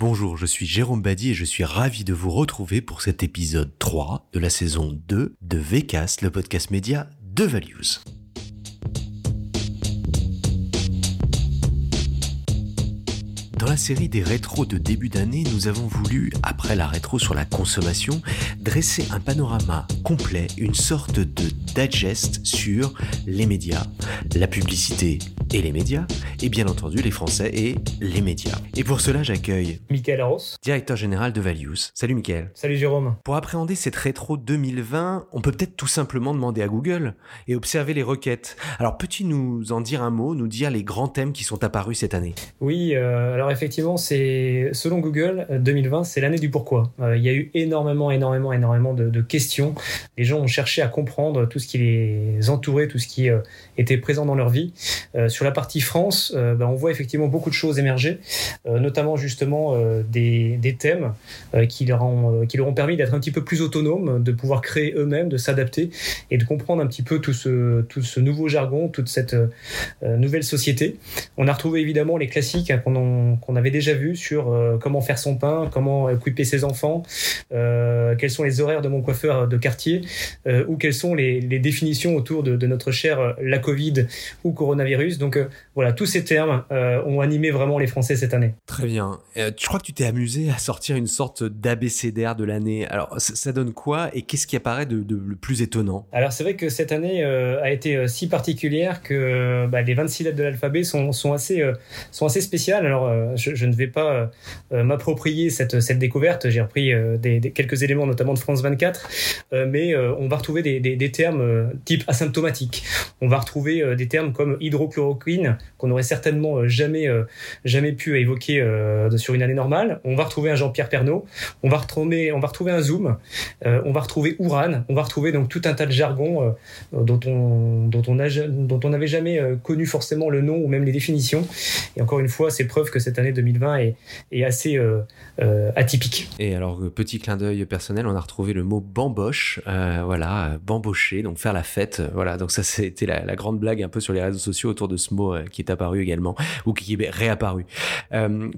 Bonjour, je suis Jérôme Badi et je suis ravi de vous retrouver pour cet épisode 3 de la saison 2 de VCast, le podcast média de Values. Dans la série des rétros de début d'année, nous avons voulu, après la rétro sur la consommation, dresser un panorama complet, une sorte de digest sur les médias, la publicité et les médias, et bien entendu les Français et les médias. Et pour cela, j'accueille Michael Ross, directeur général de Values. Salut Michael. Salut Jérôme. Pour appréhender cette rétro 2020, on peut peut-être tout simplement demander à Google et observer les requêtes. Alors peux-tu nous en dire un mot, nous dire les grands thèmes qui sont apparus cette année? Oui, euh, alors effectivement, c'est selon Google, 2020, c'est l'année du pourquoi. Euh, il y a eu énormément, énormément, énormément de, questions. Les gens ont cherché à comprendre tout ce qui les entourait, tout ce qui euh, était présent dans leur vie. sur la partie France, ben, on voit effectivement beaucoup de choses émerger, notamment justement des, thèmes qui, leur ont, permis d'être un petit peu plus autonomes, de pouvoir créer eux-mêmes, de s'adapter et de comprendre un petit peu tout ce, tout ce nouveau jargon, toute cette nouvelle société. On a retrouvé évidemment les classiques hein, qu'on qu'on avait déjà vu sur euh, comment faire son pain, comment occuper ses enfants, euh, quels sont les horaires de mon coiffeur de quartier, euh, ou quelles sont les, définitions autour de, notre cher la Covid ou coronavirus. Donc voilà, tous ces termes ont animé vraiment les Français cette année. Très bien. je crois que tu t'es amusé à sortir une sorte d'abécédaire de l'année? Alors ça, donne quoi? Et qu'est-ce qui apparaît de, le plus étonnant? Alors c'est vrai que cette année a été si particulière que bah, les 26 lettres de l'alphabet sont, sont, assez, sont assez spéciales. Alors je, ne vais pas euh, euh, m'approprier cette, découverte. J'ai repris euh, quelques éléments, notamment de France 24, mais on va retrouver des, termes type asymptomatique. On va retrouver des termes comme hydrochloroquine qu'on n'aurait certainement jamais, jamais pu évoquer sur une année normale. On va retrouver un Jean-Pierre Pernaud. On va retrouver, on va retrouver un Zoom. on va retrouver Ouran. On va retrouver donc tout un tas de jargons dont on dont on dont on n'avait jamais connu forcément le nom ou même les définitions. Et encore une fois, c'est preuve que cette année 2020 est, est assez euh, euh, atypique. Et alors, euh, petit clin d'œil personnel, on a retrouvé le mot bamboche, voilà, bambocher, donc faire la fête, voilà. Donc ça, c'était la, la, grande blague un peu sur les réseaux sociaux autour de ce mot qui est apparu également ou qui est réapparu.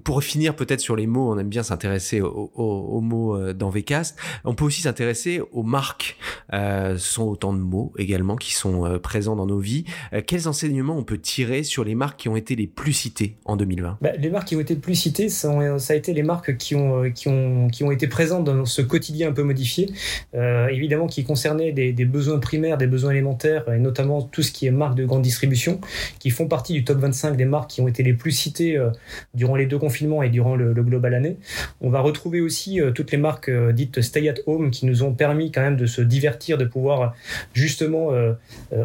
pour finir peut-être sur les mots, on aime bien s'intéresser aux, mots dans Vcast. On peut aussi s'intéresser aux marques. ce sont autant de mots également qui sont présents dans nos vies. quels enseignements on peut tirer sur les marques qui ont été les plus citées en 2020 bah, Les marques qui ont été le plus citées, ça, a été les marques qui ont, euh, qui, ont, été présentes dans ce quotidien un peu modifié, euh, évidemment qui concernaient des, besoins primaires, des besoins élémentaires, et notamment tout ce qui est marques de grande distribution, qui font partie du top 25 des marques qui ont été les plus citées euh, durant les deux confinements et durant le, global année. On va retrouver aussi toutes les marques dites stay at home qui nous ont permis quand même de se divertir, de pouvoir justement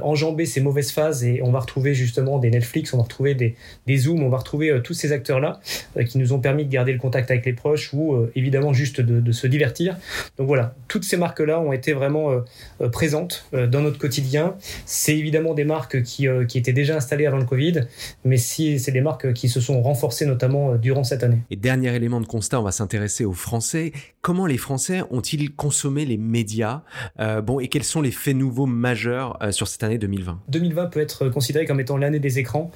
enjamber ces mauvaises phases, et on va retrouver justement des Netflix, on va retrouver des, des Zoom, on va retrouver tous ces acteurs-là euh, qui nous ont permis de garder le contact avec les proches ou euh, évidemment juste de, se divertir. Donc voilà, toutes ces marques-là ont été vraiment euh, présentes dans notre quotidien. C'est évidemment des marques qui, qui, étaient déjà installées avant le Covid, mais si, c'est des marques qui se sont renforcées notamment durant cette année. Et dernier élément de constat, on va s'intéresser aux Français. Comment les Français ont-ils consommé les médias Bon, et quels sont les faits nouveaux majeurs sur cette année 2020 2020 peut être considéré comme étant l'année des écrans,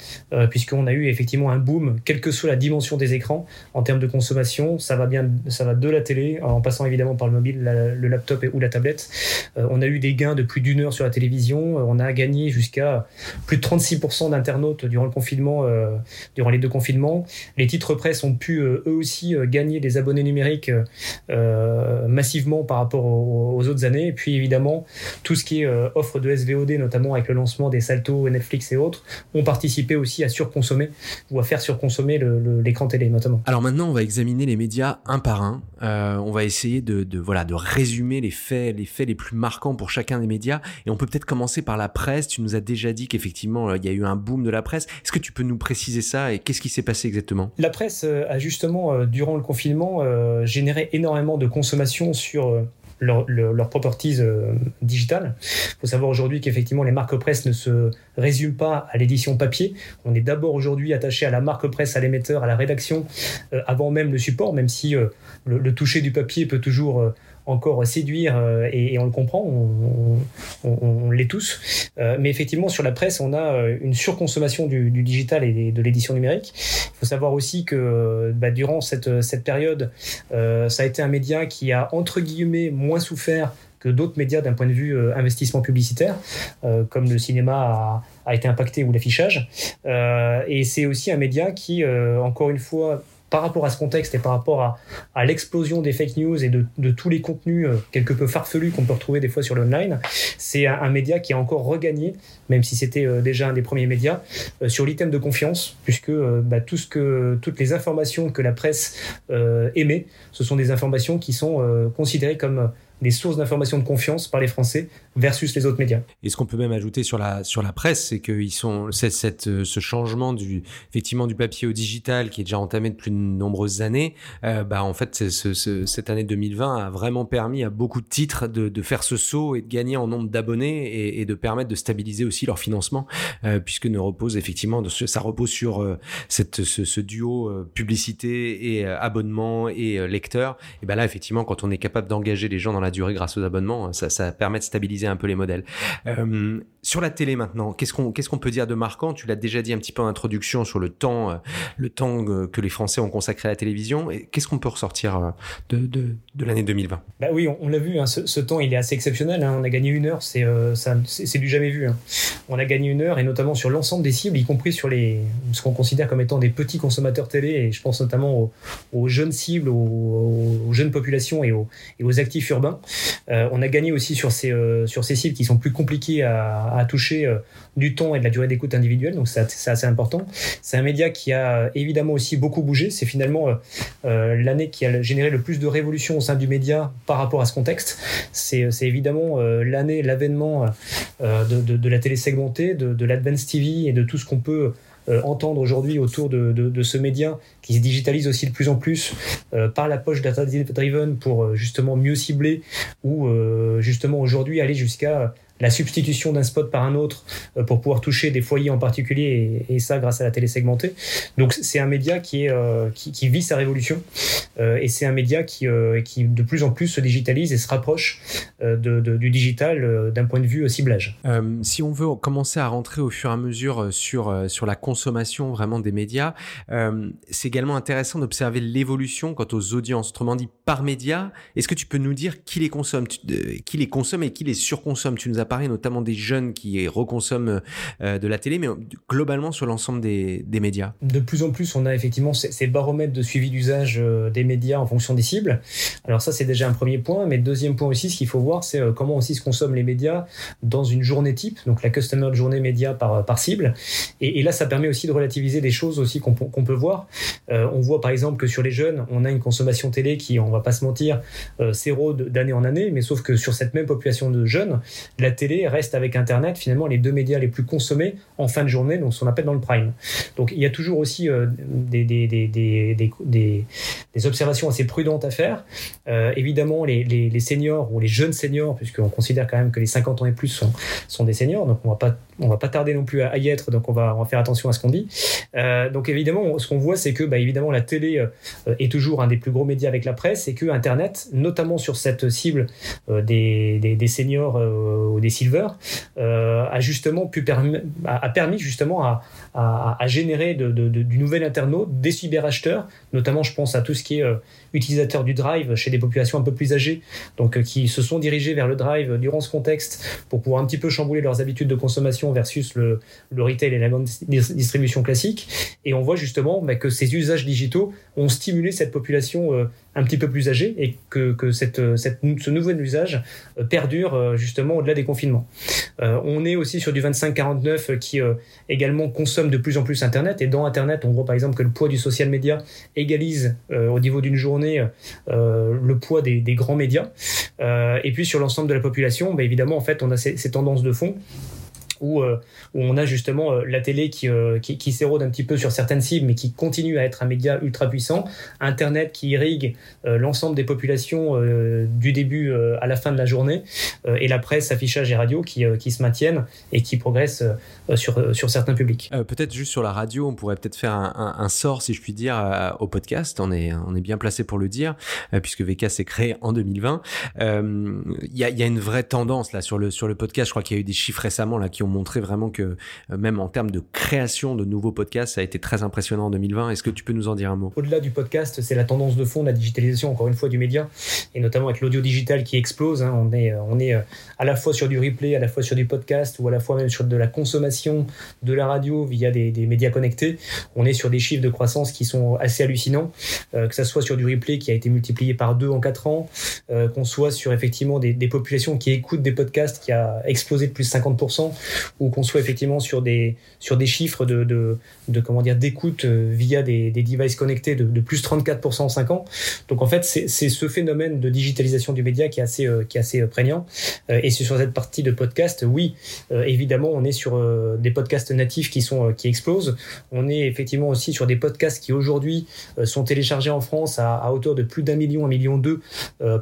puisqu'on a eu effectivement un boom, quelle que soit la dimension des écrans en termes de consommation. Ça va bien, ça va de la télé, en passant évidemment par le mobile, le laptop ou la tablette. Euh, on a eu des gains de plus d'une heure sur la télévision. Euh, on a gagné jusqu'à plus de 36% d'internautes durant le confinement, euh, durant les deux confinements. Les titres presse ont pu eux aussi gagner des abonnés numériques massivement par rapport aux, autres années. Et puis évidemment, tout ce qui est offre de SVOD, notamment avec le lancement des Salto, Netflix et autres, ont participé aussi à surconsommer ou à faire surconsommer l'écran télé notamment. Alors maintenant, on va examiner les médias un par un. Euh, on va essayer de, voilà de résumer les faits, les faits les plus marquants pour chacun des médias. Et on peut peut-être commencer par la presse. Tu nous as déjà dit qu'effectivement euh, il y a eu un boom de la presse. Est-ce que tu peux nous préciser ça et qu'est-ce qui s'est passé exactement? La presse euh, a justement durant le confinement généré énormément de consommation sur leurs leur properties euh, digitales. Il faut savoir aujourd'hui qu'effectivement les marques presse ne se résument pas à l'édition papier. On est d'abord aujourd'hui attaché à la marque presse, à l'émetteur, à la rédaction, euh, avant même le support, même si euh, le, toucher du papier peut toujours encore séduire et, on le comprend, on, on, l'est tous. mais effectivement, sur la presse, on a une surconsommation du, digital et de l'édition numérique. Il faut savoir aussi que bah, durant cette, cette période, ça a été un média qui a entre guillemets moins souffert que d'autres médias d'un point de vue euh, investissement publicitaire, euh, comme le cinéma a, été impacté ou l'affichage. Euh, et c'est aussi un média qui, encore une fois, par rapport à ce contexte et par rapport à, l'explosion des fake news et de, tous les contenus quelque peu farfelus qu'on peut retrouver des fois sur l'online, c'est un, média qui a encore regagné, même si c'était déjà un des premiers médias, sur l'item de confiance, puisque bah, tout ce que, toutes les informations que la presse émet, ce sont des informations qui sont considérées comme des sources d'informations de confiance par les Français versus les autres médias. Et ce qu'on peut même ajouter sur la sur la presse, c'est qu'ils sont cette, cette, euh, ce changement du effectivement du papier au digital qui est déjà entamé depuis de nombreuses années. Euh, bah en fait, ce, ce, cette année 2020 a vraiment permis à beaucoup de titres de, de faire ce saut et de gagner en nombre d'abonnés et, de permettre de stabiliser aussi leur financement, euh, puisque ne repose effectivement ça repose sur cette ce, duo publicité et abonnement et lecteur. Et ben là effectivement, quand on est capable d'engager les gens dans la durée grâce aux abonnements, ça, ça permet de stabiliser un peu les modèles. Euh, sur la télé maintenant, qu'est-ce qu'on peut dire de marquant? Tu l'as déjà dit un petit peu en introduction sur le temps, euh, le temps euh, que les Français ont consacré à la télévision. Et qu'est-ce qu'on peut ressortir euh, de, l'année 2020 Bah oui, on, l'a vu. Hein, ce, temps, il est assez exceptionnel. Hein. On a gagné une heure, c'est c'est du jamais vu. Hein. On a gagné une heure et notamment sur l'ensemble des cibles, y compris sur les ce qu'on considère comme étant des petits consommateurs télé. Et je pense notamment aux, jeunes cibles, aux, jeunes populations et aux, et aux actifs urbains. on a gagné aussi sur ces sur ces cibles qui sont plus compliquées à à, toucher euh, du temps et de la durée d'écoute individuelle, donc c'est assez important. C'est un média qui a euh, évidemment aussi beaucoup bougé. C'est finalement euh, l'année qui a généré le plus de révolution au sein du média par rapport à ce contexte. C'est évidemment l'année, l'avènement de, la télé segmentée, de, de l'Advance TV et de tout ce qu'on peut entendre aujourd'hui autour de, ce média qui se digitalise aussi de plus en plus par la poche data driven pour justement mieux cibler ou justement aujourd'hui aller jusqu'à la substitution d'un spot par un autre euh, pour pouvoir toucher des foyers en particulier, et, ça grâce à la télé segmentée. Donc c'est un média qui, euh, vit sa révolution, euh, et c'est un média qui, de plus en plus se digitalise et se rapproche du digital d'un point de vue ciblage. si on veut commencer à rentrer au fur et à mesure sur, sur la consommation vraiment des médias, c'est également intéressant d'observer l'évolution quant aux audiences, autrement dit par média. Est-ce que tu peux nous dire qui les consomme, qui les consomme et qui les surconsomme? Tu nous as notamment des jeunes qui reconsomment euh, de la télé, mais globalement sur l'ensemble des, médias De plus en plus, on a effectivement ces, baromètres de suivi d'usage euh, des médias en fonction des cibles. Alors ça, c'est déjà un premier point, mais deuxième point aussi, ce qu'il faut voir, c'est euh, comment aussi se consomment les médias dans une journée type, donc la customer journée média par, par cible. Et, là, ça permet aussi de relativiser des choses aussi qu'on peut voir. on voit par exemple que sur les jeunes, on a une consommation télé qui, on va pas se mentir, s'érode d'année en année, mais sauf que sur cette même population de jeunes, la reste avec Internet finalement les deux médias les plus consommés en fin de journée, donc ce qu'on appelle dans le prime. Donc il y a toujours aussi euh, des, des, des, des, observations assez prudentes à faire. Euh, évidemment, les, les, seniors ou les jeunes seniors, puisqu'on considère quand même que les 50 ans et plus sont, sont des seniors, donc on va pas on va pas tarder non plus à y être, donc on va, faire attention à ce qu'on dit. Euh, donc évidemment, ce qu'on voit, c'est que bah, évidemment la télé euh, est toujours un des plus gros médias avec la presse, et que Internet, notamment sur cette cible des, des, seniors ou des silver, a justement pu a, permis justement à, à, générer du nouvel internaute, des cyberacheteurs, notamment je pense à tout ce qui est utilisateurs du drive chez des populations un peu plus âgées, donc qui se sont dirigés vers le drive durant ce contexte pour pouvoir un petit peu chambouler leurs habitudes de consommation versus le, le retail et la grande distribution classique. Et on voit justement bah, que ces usages digitaux ont stimulé cette population euh, un petit peu plus âgée et que, cette, ce nouvel usage euh, perdure euh, justement au-delà des confinements. on est aussi sur du 25-49 qui également consomme de plus en plus Internet. Et dans Internet, on voit par exemple que le poids du social media égalise au niveau d'une journée le poids des, grands médias. et puis sur l'ensemble de la population, bah, évidemment, en fait, on a ces tendances de fond où, où on a justement la télé qui, qui, qui s'érode un petit peu sur certaines cibles, mais qui continue à être un média ultra puissant, Internet qui irrigue l'ensemble des populations du début à la fin de la journée, et la presse, affichage et radio qui, qui se maintiennent et qui progressent sur, sur certains publics. peut-être juste sur la radio, on pourrait peut-être faire un, un, sort, si je puis dire, au podcast. On est, on est bien placé pour le dire, puisque VK s'est créé en 2020. Il y a, y, a, une vraie tendance là sur le, sur le podcast. Je crois qu'il y a eu des chiffres récemment là qui ont montré vraiment que même en termes de création de nouveaux podcasts, ça a été très impressionnant en 2020. Est-ce que tu peux nous en dire un mot? Au-delà du podcast, c'est la tendance de fond, la digitalisation, encore une fois, du média, et notamment avec l'audio digital qui explose. Hein. On est, on est à la fois sur du replay, à la fois sur du podcast, ou à la fois même sur de la consommation de la radio via des, médias connectés. On est sur des chiffres de croissance qui sont assez hallucinants, euh, que ça soit sur du replay qui a été multiplié par deux en quatre ans, euh, qu'on soit sur effectivement des, des, populations qui écoutent des podcasts qui a explosé de plus de 50%, ou qu'on soit effectivement sur des, sur des chiffres de, de, de comment dire d'écoute euh, via des, des, devices connectés de, de, plus 34% en 5 ans. Donc en fait, c'est ce phénomène de digitalisation du média qui est assez, qui est assez prégnant. et sur cette partie de podcast, oui, évidemment, on est sur des podcasts natifs qui sont qui explosent. On est effectivement aussi sur des podcasts qui aujourd'hui sont téléchargés en France à, à hauteur de plus d'un million, un million deux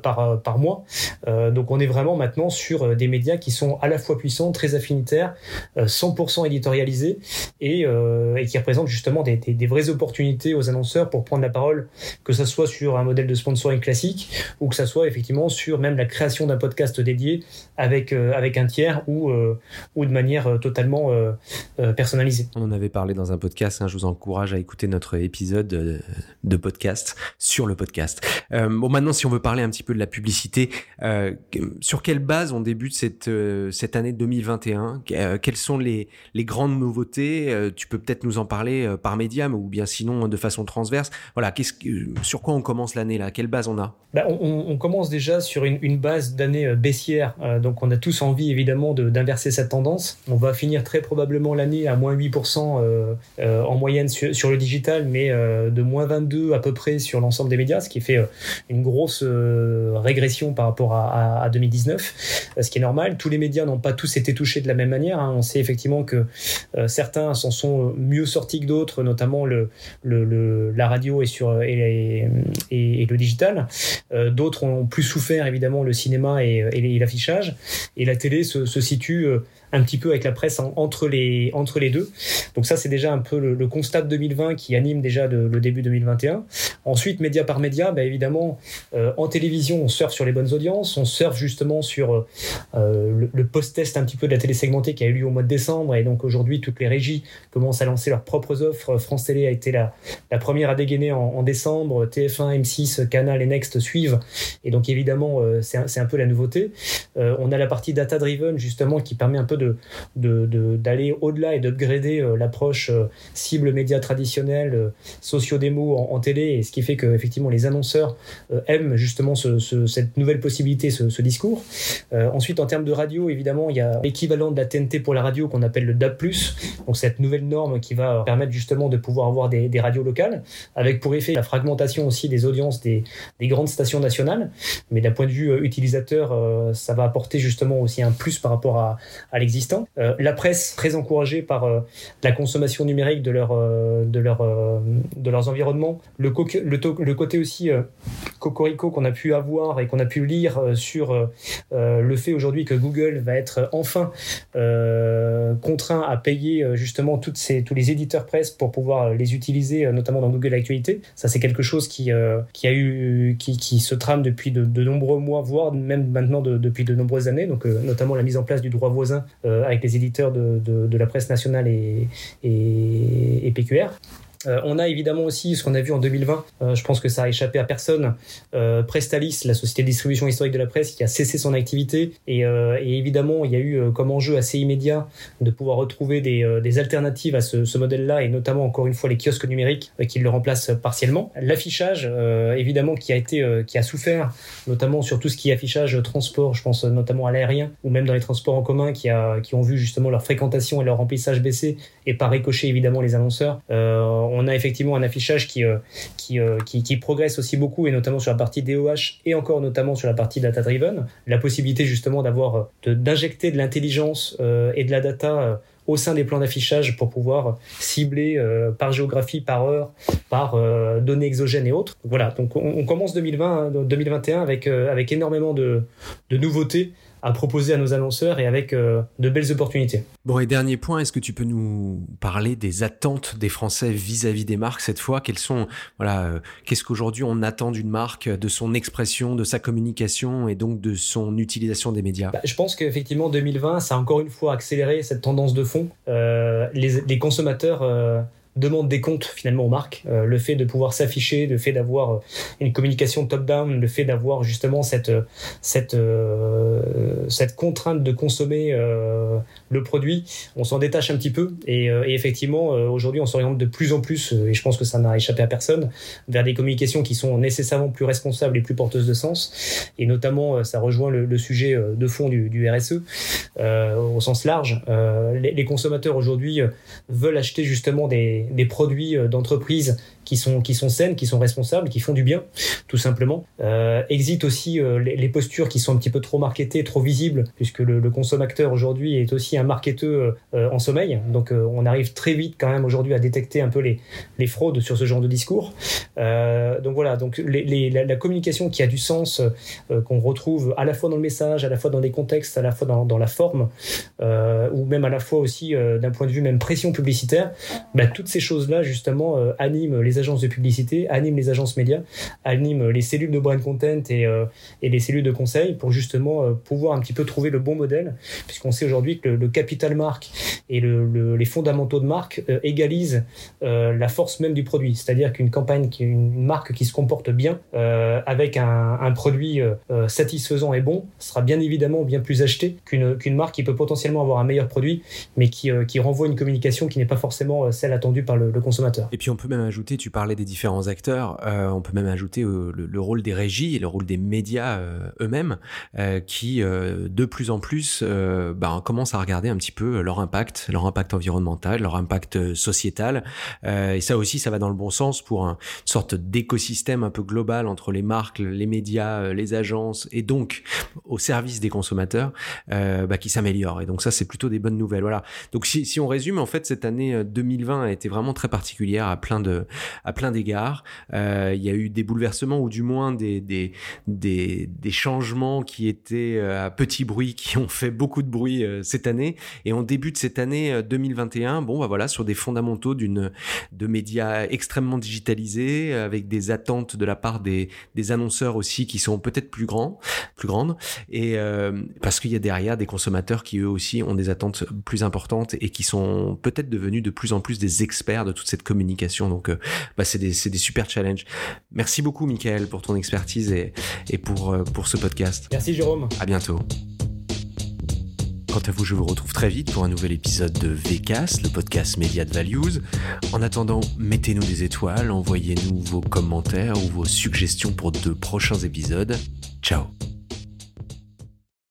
par, par mois. donc on est vraiment maintenant sur des médias qui sont à la fois puissants, très affinitaires, 100% éditorialisés et, et, qui représentent justement des, vraies opportunités aux annonceurs pour prendre la parole, que ce soit sur un modèle de sponsoring classique ou que ce soit effectivement sur même la création d'un podcast dédié avec, avec un tiers ou, ou de manière totalement personnalisée. On en avait parlé dans un podcast, hein, je vous encourage à écouter notre épisode de podcast sur le podcast. Euh, bon, maintenant, si on veut parler un petit peu de la publicité, euh, sur quelle base on débute cette, euh, cette année 2021 euh, Quelles sont les, grandes nouveautés euh, Tu peux peut-être nous en parler par médium ou bien sinon de façon transverse. Voilà, sur quoi on commence l'année là? Quelle base on a? Bah, on, commence déjà sur une, base d'année baissière, donc on a tous envie évidemment d'inverser cette tendance. On va finir très probablement l'année à moins 8% en moyenne sur, le digital, mais de moins 22 à peu près sur l'ensemble des médias, ce qui fait une grosse régression par rapport à, à, à 2019, ce qui est normal. Tous les médias n'ont pas tous été touchés de la même manière. Hein. On sait effectivement que euh, certains s'en sont mieux sortis que d'autres, notamment le, la radio et, sur, et, le digital. Euh, d'autres ont plus souffert évidemment le cinéma et, l'affichage. Et la télé se situe un petit peu avec la presse en, entre, les, entre les deux. Donc ça, c'est déjà un peu le, constat de 2020 qui anime déjà de, le début 2021. Ensuite, média par média, bah, évidemment, euh, en télévision, on surfe sur les bonnes audiences, on surfe justement sur euh, le, post-test un petit peu de la télé segmentée qui a eu lieu au mois de décembre. Et donc aujourd'hui, toutes les régies commencent à lancer leurs propres offres. France Télé a été la, la première à dégainer en, décembre. TF1, M6, Canal et Next suivent. Et donc évidemment, euh, c'est un, un, peu la nouveauté. On a la partie data-driven justement qui permet un peu d'aller de, de, au-delà et d'upgrader euh, l'approche euh, cible média traditionnelle, euh, socio-démo en, télé, et ce qui fait que effectivement les annonceurs aiment justement ce, ce, cette nouvelle possibilité, ce, discours. ensuite, en termes de radio, évidemment, il y a l'équivalent de la TNT pour la radio qu'on appelle le DAB+, donc cette nouvelle norme qui va permettre justement de pouvoir avoir des, radios locales, avec pour effet la fragmentation aussi des audiences des, des grandes stations nationales, mais d'un point de vue utilisateur, ça va apporter justement aussi un plus par rapport à, à Euh, la presse, très encouragée par euh, la consommation numérique de, leur, euh, de, leur, de leurs environnements. Le, côté aussi cocorico qu'on a pu avoir et qu'on a pu lire sur le fait aujourd'hui que Google va être enfin contraint à payer justement tous les éditeurs presse pour pouvoir les utiliser, notamment dans Google Actualité. Ça, c'est quelque chose qui, qui, a eu, qui, qui se trame depuis de, nombreux mois, voire même maintenant de, depuis de nombreuses années. Donc, notamment la mise en place du droit voisin avec les éditeurs de, de, de, la presse nationale et, et, et PQR. Euh, on a évidemment aussi ce qu'on a vu en 2020, euh, je pense que ça a échappé à personne, euh, Prestalis, la société de distribution historique de la presse, qui a cessé son activité. Et, euh, et évidemment, il y a eu euh, comme enjeu assez immédiat de pouvoir retrouver des, alternatives à ce, ce modèle-là, et notamment encore une fois les kiosques numériques qui le remplacent partiellement. L'affichage, évidemment, qui a été, qui a souffert, notamment sur tout ce qui est affichage transport, je pense notamment à l'aérien, ou même dans les transports en commun, qui, a, qui ont vu justement leur fréquentation et leur remplissage baisser, et par ricochet évidemment les annonceurs on a effectivement un affichage qui, qui, qui, qui, progresse aussi beaucoup, et notamment sur la partie DOH, et encore notamment sur la partie data-driven. La possibilité justement d'avoir, d'injecter de l'intelligence et de la data au sein des plans d'affichage pour pouvoir cibler euh, par géographie, par heure, par euh, données exogènes et autres. Voilà, donc on, commence 2020, 2021 avec, euh, avec énormément de, de nouveautés à proposer à nos annonceurs et avec euh, de belles opportunités. Bon, et dernier point, est-ce que tu peux nous parler des attentes des Français vis-à-vis des marques cette fois? Quelles sont, voilà, euh, qu'est-ce qu'aujourd'hui on attend d'une marque, de son expression, de sa communication et donc de son utilisation des médias? Bah, Je pense qu'effectivement 2020, ça a encore une fois accéléré cette tendance de fond. Euh, les, les, consommateurs demande des comptes finalement aux marques. Euh, le fait de pouvoir s'afficher, le fait d'avoir euh, une communication top-down, le fait d'avoir justement cette, euh, cette, cette contrainte de consommer le produit, on s'en détache un petit peu. Et, et effectivement, aujourd'hui, on s'oriente de plus en plus, et je pense que ça n'a échappé à personne, vers des communications qui sont nécessairement plus responsables et plus porteuses de sens. Et notamment, ça rejoint le, sujet de fond du, du RSE au sens large. Les, les consommateurs aujourd'hui veulent acheter justement des, des produits euh, d'entreprise qui sont, qui sont saines, qui sont responsables, qui font du bien, tout simplement. Euh, aussi euh, les, postures qui sont un petit peu trop marketées, trop visibles, puisque le, consommateur aujourd'hui est aussi un marketeur euh, en sommeil. Donc on arrive très vite quand même aujourd'hui à détecter un peu les, les fraudes sur ce genre de discours. donc voilà, donc les, la, communication qui a du sens, qu'on retrouve à la fois dans le message, à la fois dans des contextes, à la fois dans, dans la forme, ou même à la fois aussi d'un point de vue même pression publicitaire, bah, toutes ces choses-là justement animent les agences de publicité, animent les agences médias, animent les cellules de brand content et, euh, et les cellules de conseil pour justement euh, pouvoir un petit peu trouver le bon modèle, puisqu'on sait aujourd'hui que le, capital marque et le, les fondamentaux de marque euh, égalisent la force même du produit. C'est-à-dire qu'une campagne, une marque qui se comporte bien avec un, produit satisfaisant et bon sera bien évidemment bien plus acheté qu'une marque qui peut potentiellement avoir un meilleur produit, mais qui, qui renvoie une communication qui n'est pas forcément celle attendue par le consommateur. Et puis on peut même ajouter, tu parlais des différents acteurs, euh, on peut même ajouter euh, le, rôle des régies et le rôle des médias euh, eux-mêmes, qui de plus en plus ben, commencent à regarder un petit peu leur impact, leur impact environnemental, leur impact sociétal. et ça aussi, ça va dans le bon sens pour une sorte d'écosystème un peu global entre les marques, les médias, les agences et donc au service des consommateurs, bah, qui s'améliore. Et donc ça, c'est plutôt des bonnes nouvelles. Voilà. Donc si, si on résume, en fait, cette année 2020 a été vraiment très particulière à plein de à plein d'égards. Euh, il y a eu des bouleversements ou du moins des, des, des, des changements qui étaient euh, à petit bruit, qui ont fait beaucoup de bruit euh, cette année. Et on débute cette année 2021, bon, bah voilà, sur des fondamentaux d'une de médias extrêmement digitalisés, avec des attentes de la part des, des annonceurs aussi qui sont peut-être plus grands, plus grandes, et parce qu'il y a derrière des consommateurs qui eux aussi ont des attentes plus importantes et qui sont peut-être devenus de plus en plus des experts de toute cette communication. Donc bah, c'est des, des, super challenges. Merci beaucoup, Michael, pour ton expertise et, et pour, euh, pour ce podcast. Merci, Jérôme. À bientôt. Quant à vous, je vous retrouve très vite pour un nouvel épisode de VCAS, le podcast Media Values. En attendant, mettez-nous des étoiles, envoyez-nous vos commentaires ou vos suggestions pour de prochains épisodes. Ciao